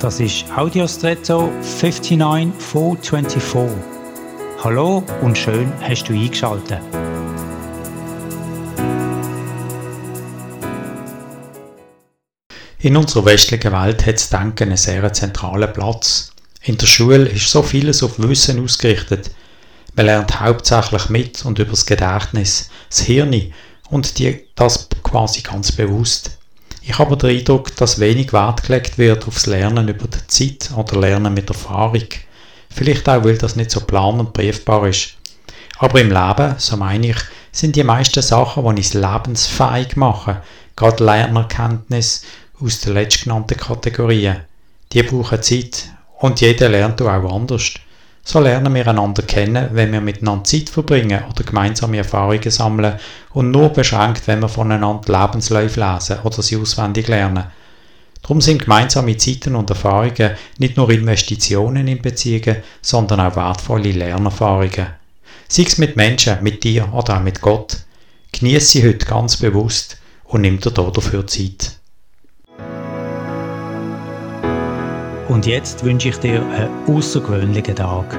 Das ist Audiostretto 59424. Hallo und schön hast du eingeschaltet. In unserer westlichen Welt hat das Denken einen sehr zentralen Platz. In der Schule ist so vieles auf Wissen ausgerichtet. Man lernt hauptsächlich mit und über das Gedächtnis, das Hirn und die, das quasi ganz bewusst. Ich habe den Eindruck, dass wenig Wert gelegt wird aufs Lernen über die Zeit oder Lernen mit Erfahrung. Vielleicht auch, weil das nicht so plan- und briefbar ist. Aber im Leben, so meine ich, sind die meisten Sachen, die uns lebensfähig machen, gerade Lernerkenntnis aus den letztgenannten Kategorien. Die brauchen Zeit und jeder lernt auch anders. So lernen wir einander kennen, wenn wir miteinander Zeit verbringen oder gemeinsame Erfahrungen sammeln und nur beschränkt, wenn wir voneinander Lebensläufe lesen oder sie auswendig lernen. Darum sind gemeinsame Zeiten und Erfahrungen nicht nur Investitionen in Beziehungen, sondern auch wertvolle Lernerfahrungen. Sei es mit Menschen, mit dir oder auch mit Gott. Genieße sie heute ganz bewusst und nimm dir dafür Zeit. Und jetzt wünsche ich dir einen außergewöhnlichen Tag.